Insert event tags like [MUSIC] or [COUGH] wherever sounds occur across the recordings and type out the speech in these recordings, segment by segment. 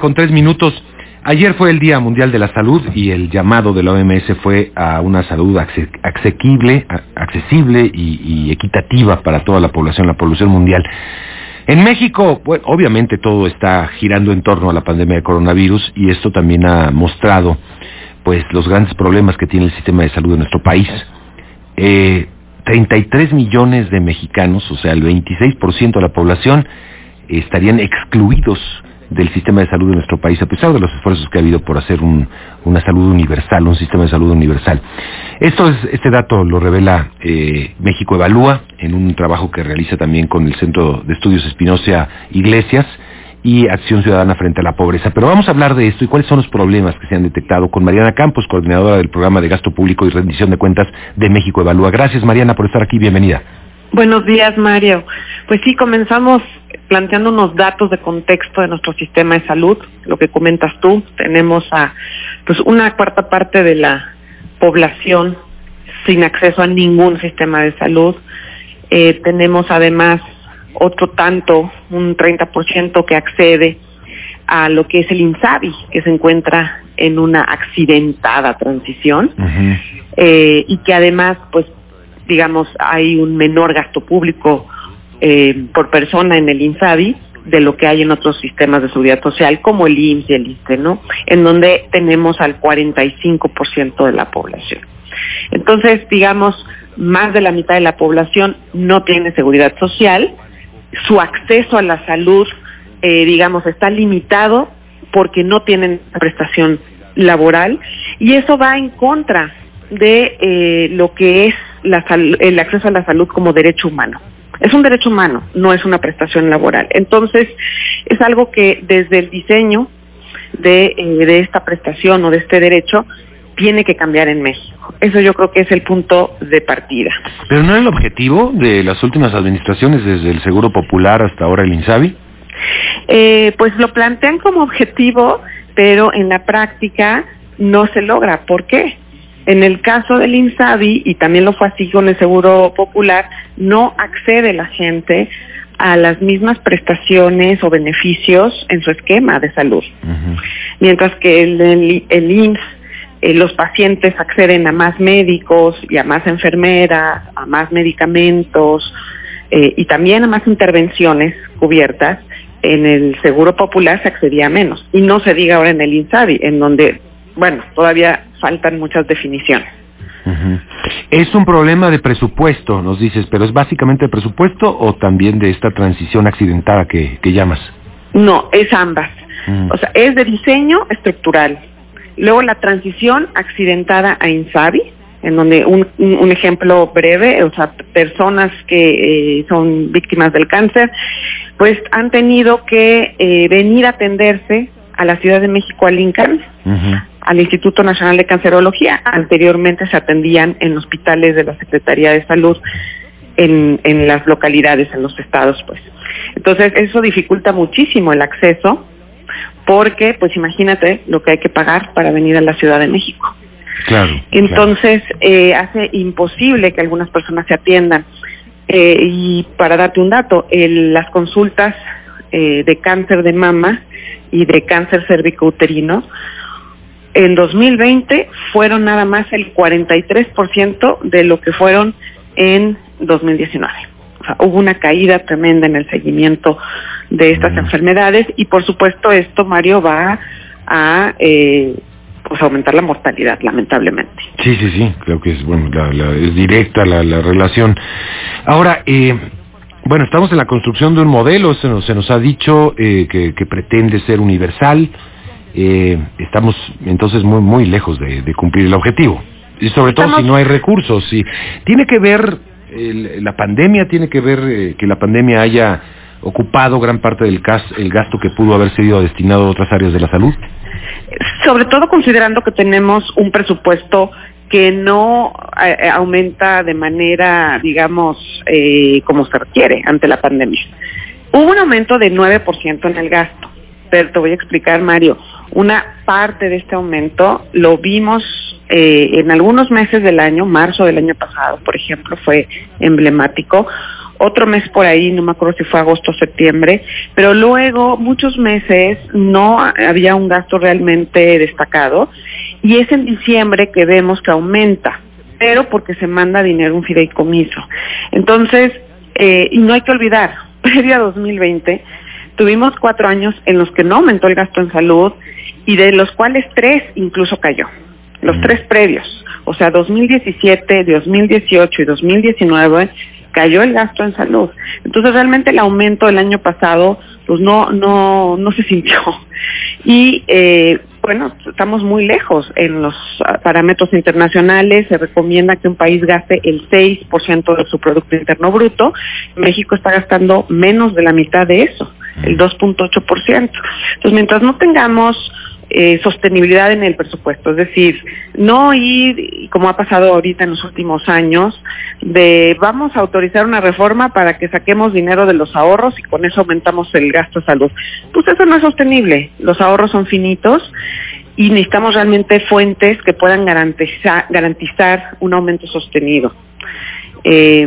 Con tres minutos. Ayer fue el Día Mundial de la Salud y el llamado de la OMS fue a una salud asequible, accesible y, equitativa para toda la población, la población mundial. En México, bueno, obviamente todo está girando en torno a la pandemia de coronavirus y esto también ha mostrado pues los grandes problemas que tiene el sistema de salud de nuestro país. Eh, 33 millones de mexicanos, o sea, el 26% de la población, estarían excluidos del sistema de salud de nuestro país, a pesar de los esfuerzos que ha habido por hacer una salud universal, un sistema de salud universal. Esto es, este dato lo revela eh, México Evalúa en un trabajo que realiza también con el Centro de Estudios Espinosa Iglesias y Acción Ciudadana frente a la Pobreza. Pero vamos a hablar de esto y cuáles son los problemas que se han detectado con Mariana Campos, coordinadora del programa de gasto público y rendición de cuentas de México Evalúa. Gracias Mariana por estar aquí, bienvenida. Buenos días Mario. Pues sí, comenzamos planteando unos datos de contexto de nuestro sistema de salud, lo que comentas tú, tenemos a pues una cuarta parte de la población sin acceso a ningún sistema de salud. Eh, tenemos además otro tanto, un 30% que accede a lo que es el INSABI, que se encuentra en una accidentada transición eh, y que además, pues, digamos, hay un menor gasto público eh, por persona en el INSABI de lo que hay en otros sistemas de seguridad social como el IMSS y el ISTE, ¿no? En donde tenemos al 45% de la población. Entonces, digamos, más de la mitad de la población no tiene seguridad social, su acceso a la salud, eh, digamos, está limitado porque no tienen prestación laboral y eso va en contra de eh, lo que es el acceso a la salud como derecho humano. Es un derecho humano, no es una prestación laboral. Entonces, es algo que desde el diseño de, eh, de esta prestación o de este derecho tiene que cambiar en México. Eso yo creo que es el punto de partida. Pero no es el objetivo de las últimas administraciones, desde el Seguro Popular hasta ahora el INSABI. Eh, pues lo plantean como objetivo, pero en la práctica no se logra. ¿Por qué? En el caso del INSABI, y también lo fue así con el Seguro Popular, no accede la gente a las mismas prestaciones o beneficios en su esquema de salud. Mientras que el, el, el IMSS, eh, los pacientes acceden a más médicos y a más enfermeras, a más medicamentos eh, y también a más intervenciones cubiertas, en el Seguro Popular se accedía a menos. Y no se diga ahora en el INSABI, en donde, bueno, todavía faltan muchas definiciones. Es un problema de presupuesto, nos dices, pero ¿es básicamente de presupuesto o también de esta transición accidentada que, llamas? No, es ambas. Mm. O sea, es de diseño estructural. Luego la transición accidentada a INSABI, en donde un, un, ejemplo breve, o sea, personas que eh, son víctimas del cáncer, pues han tenido que eh, venir a atenderse a la Ciudad de México al INCAN, al Instituto Nacional de Cancerología. Anteriormente se atendían en hospitales de la Secretaría de Salud en, en las localidades, en los estados, pues. Entonces, eso dificulta muchísimo el acceso, porque, pues imagínate lo que hay que pagar para venir a la Ciudad de México. Claro. Entonces, Eh, hace imposible que algunas personas se atiendan. Eh, y para darte un dato, las consultas eh, de cáncer de mama y de cáncer cervicouterino en 2020 fueron nada más el 43% de lo que fueron en 2019. O sea, hubo una caída tremenda en el seguimiento de estas enfermedades y por supuesto esto, Mario, va a eh, pues aumentar la mortalidad, lamentablemente. Sí, sí, sí, creo que es, bueno, la, es directa la, la relación. Ahora, eh, bueno, estamos en la construcción de un modelo, se nos, se nos ha dicho eh, que, que, pretende ser universal, eh, estamos entonces muy, muy lejos de, de, cumplir el objetivo, y sobre todo si no hay recursos. Si, ¿Tiene que ver el, la pandemia, tiene que ver eh, que la pandemia haya ocupado gran parte del gas, el gasto que pudo haber sido destinado a otras áreas de la salud? Sobre todo considerando que tenemos un presupuesto que no eh, aumenta de manera, digamos, eh, como se requiere ante la pandemia. Hubo un aumento de 9% en el gasto, pero te voy a explicar, Mario, una parte de este aumento lo vimos eh, en algunos meses del año, marzo del año pasado, por ejemplo, fue emblemático, otro mes por ahí, no me acuerdo si fue agosto o septiembre, pero luego muchos meses no había un gasto realmente destacado y es en diciembre que vemos que aumenta, pero porque se manda dinero un fideicomiso. Entonces, eh, y no hay que olvidar, [LAUGHS] previo a 2020, tuvimos cuatro años en los que no aumentó el gasto en salud y de los cuales tres incluso cayó, los tres previos, o sea, 2017, 2018 y 2019 cayó el gasto en salud. Entonces realmente el aumento del año pasado pues no no no se sintió. [LAUGHS] Y eh, bueno estamos muy lejos en los parámetros internacionales. Se recomienda que un país gaste el 6% de su producto interno bruto. México está gastando menos de la mitad de eso el 2.8%. Entonces, mientras no tengamos eh, sostenibilidad en el presupuesto, es decir, no ir, como ha pasado ahorita en los últimos años, de vamos a autorizar una reforma para que saquemos dinero de los ahorros y con eso aumentamos el gasto de salud. Pues eso no es sostenible, los ahorros son finitos y necesitamos realmente fuentes que puedan garantizar, garantizar un aumento sostenido. Eh,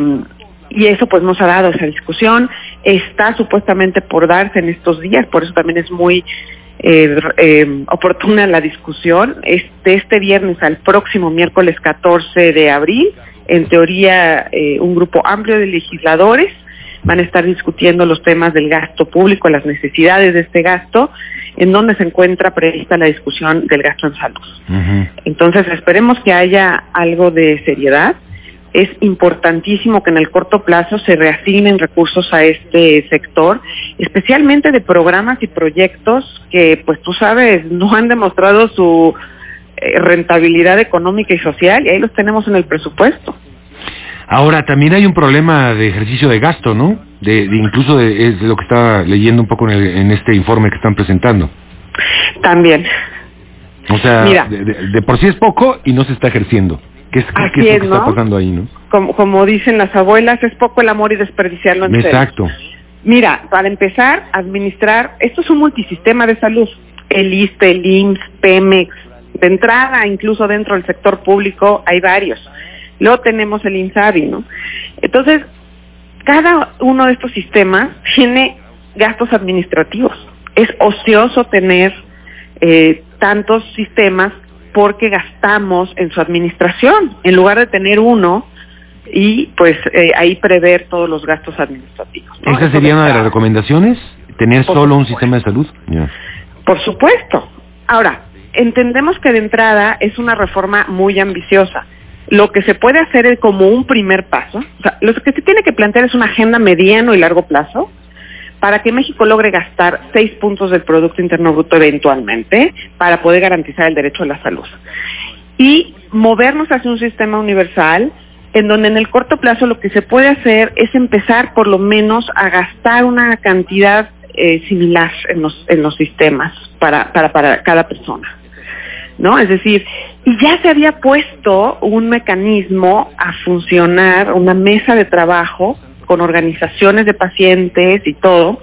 y eso pues nos ha dado esa discusión, está supuestamente por darse en estos días, por eso también es muy eh, eh, oportuna la discusión, de este viernes al próximo miércoles 14 de abril, en teoría eh, un grupo amplio de legisladores van a estar discutiendo los temas del gasto público, las necesidades de este gasto, en donde se encuentra prevista la discusión del gasto en salud. Entonces esperemos que haya algo de seriedad es importantísimo que en el corto plazo se reasignen recursos a este sector, especialmente de programas y proyectos que, pues tú sabes, [LAUGHS] no han demostrado su eh, rentabilidad económica y social y ahí los tenemos en el presupuesto. Ahora, también hay un problema de ejercicio de gasto, ¿no? De, incluso de, es lo que estaba leyendo un poco en, este informe que están presentando. También. O sea, de por sí es poco y no se está ejerciendo. ¿Qué es, Así lo que está pasando ahí, no? Como, dicen las abuelas, es poco el amor y desperdiciarlo en Exacto. Mira, para empezar, administrar, esto es un multisistema de salud. El ISTE, el IMSS, Pemex, de entrada, incluso dentro del sector público, hay varios. Luego tenemos el INSABI, ¿no? Entonces, cada uno de estos sistemas tiene gastos administrativos. Es ocioso tener eh, tantos sistemas porque gastamos en su administración, en lugar de tener uno y pues eh, ahí prever todos los gastos administrativos. ¿Esa sería una de las recomendaciones? ¿Tener solo un sistema de salud? Por supuesto. Ahora, entendemos que de entrada es una reforma muy ambiciosa. Lo que se puede hacer es como un primer paso, o sea, lo que se tiene que plantear es una agenda mediano y largo plazo, para que México logre gastar seis puntos del Producto Interno Bruto eventualmente para poder garantizar el derecho a la salud. Y movernos hacia un sistema universal en donde en el corto plazo lo que se puede hacer es empezar por lo menos a gastar una cantidad eh, similar en los, en los sistemas para, para, para cada persona. ¿No? Es decir, y ya se había puesto un mecanismo a funcionar, una mesa de trabajo con organizaciones de pacientes y todo,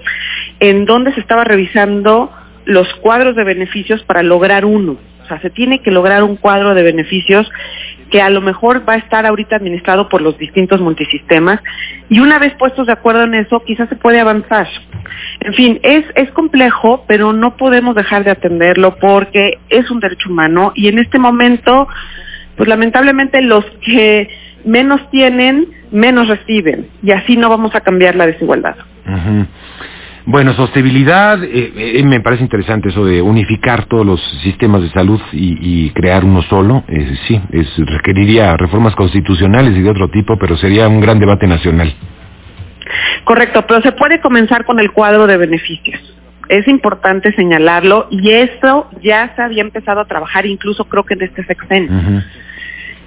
en donde se estaba revisando los cuadros de beneficios para lograr uno. O sea, se tiene que lograr un cuadro de beneficios que a lo mejor va a estar ahorita administrado por los distintos multisistemas y una vez puestos de acuerdo en eso, quizás se puede avanzar. En fin, es, es complejo, pero no podemos dejar de atenderlo porque es un derecho humano y en este momento, pues lamentablemente los que menos tienen, menos reciben. Y así no vamos a cambiar la desigualdad. Bueno, sostenibilidad, eh, eh, me parece interesante eso de unificar todos los sistemas de salud y, crear uno solo. Eh, sí, es, requeriría reformas constitucionales y de otro tipo, pero sería un gran debate nacional. Correcto, pero se puede comenzar con el cuadro de beneficios. Es importante señalarlo y eso ya se había empezado a trabajar incluso creo que en este sexenio.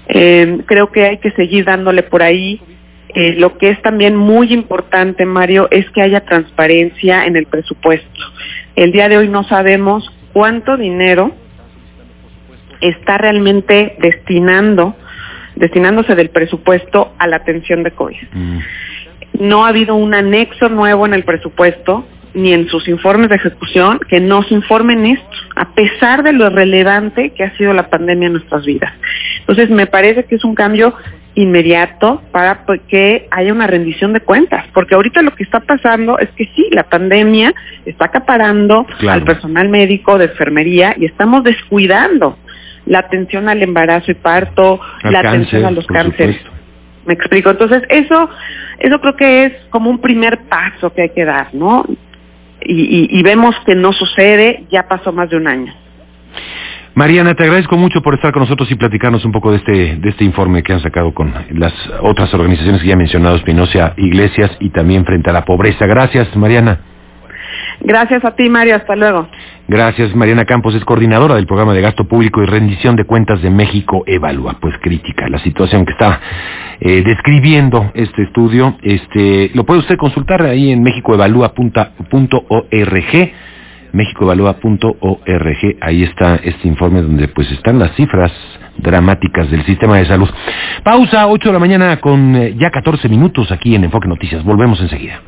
Eh, creo que hay que seguir dándole por ahí. Eh, lo que es también muy importante, Mario, es que haya transparencia en el presupuesto. El día de hoy no sabemos cuánto dinero está realmente destinando, destinándose del presupuesto a la atención de COVID. Mm. No ha habido un anexo nuevo en el presupuesto, ni en sus informes de ejecución que no se informen esto, a pesar de lo relevante que ha sido la pandemia en nuestras vidas. Entonces, me parece que es un cambio inmediato para que haya una rendición de cuentas, porque ahorita lo que está pasando es que sí, la pandemia está acaparando al personal médico, de enfermería, y estamos descuidando la atención al embarazo y parto, la atención a los cánceres. Me explico. Entonces, eso, eso creo que es como un primer paso que hay que dar, ¿no? Y, y vemos que no sucede, ya pasó más de un año. Mariana, te agradezco mucho por estar con nosotros y platicarnos un poco de este, de este informe que han sacado con las otras organizaciones que ya he mencionado, Espinosa Iglesias y también frente a la pobreza. Gracias, Mariana. Gracias a ti, Mario. Hasta luego. Gracias. Mariana Campos es coordinadora del programa de gasto público y rendición de cuentas de México Evalúa. Pues crítica la situación que está eh, describiendo este estudio. Este, lo puede usted consultar ahí en mexicoevalúa.org mexicoevalúa.org, ahí está este informe donde pues están las cifras dramáticas del sistema de salud. Pausa, 8 de la mañana con eh, ya 14 minutos aquí en Enfoque Noticias. Volvemos enseguida.